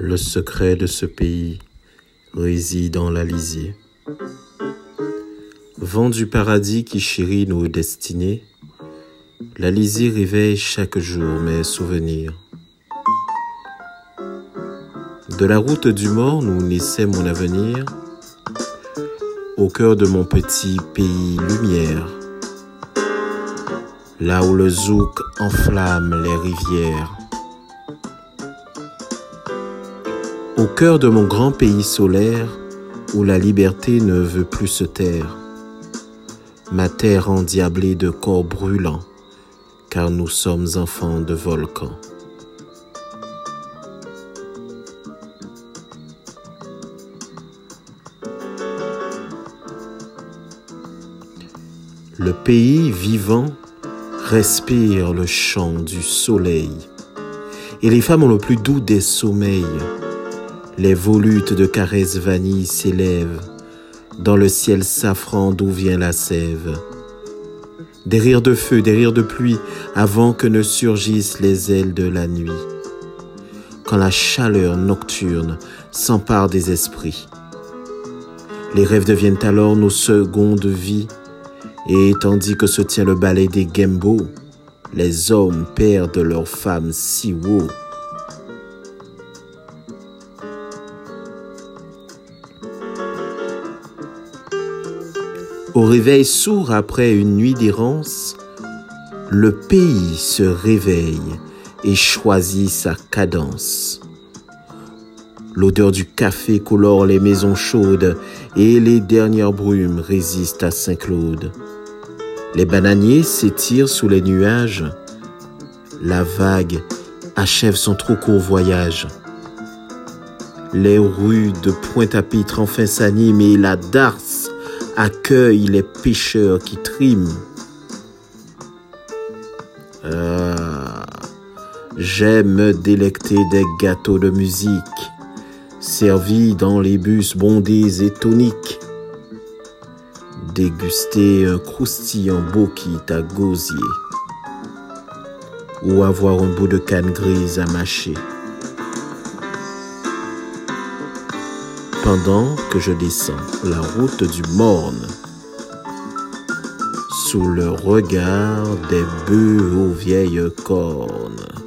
Le secret de ce pays réside dans l'Alizé. Vent du paradis qui chérit nos destinées, l'Alizé réveille chaque jour mes souvenirs. De la route du mort nous naissait mon avenir, au cœur de mon petit pays lumière, là où le zouk enflamme les rivières. Au cœur de mon grand pays solaire, où la liberté ne veut plus se taire, ma terre endiablée de corps brûlants, car nous sommes enfants de volcans. Le pays vivant respire le chant du soleil, et les femmes ont le plus doux des sommeils les volutes de caresses vanille s'élèvent dans le ciel safran d'où vient la sève. Des rires de feu, des rires de pluie, avant que ne surgissent les ailes de la nuit. Quand la chaleur nocturne s'empare des esprits. Les rêves deviennent alors nos secondes vies, et tandis que se tient le ballet des Gembo, les hommes perdent leurs femmes si haut. Au réveil sourd après une nuit d'errance, le pays se réveille et choisit sa cadence. L'odeur du café colore les maisons chaudes et les dernières brumes résistent à Saint-Claude. Les bananiers s'étirent sous les nuages. La vague achève son trop court voyage. Les rues de Pointe-à-Pitre enfin s'animent et la darse accueille les pêcheurs qui triment. Ah, J'aime délecter des gâteaux de musique, servis dans les bus bondés et toniques. Déguster un croustillant bokit à gosier, ou avoir un bout de canne grise à mâcher. Pendant que je descends la route du Morne sous le regard des bœufs aux vieilles cornes.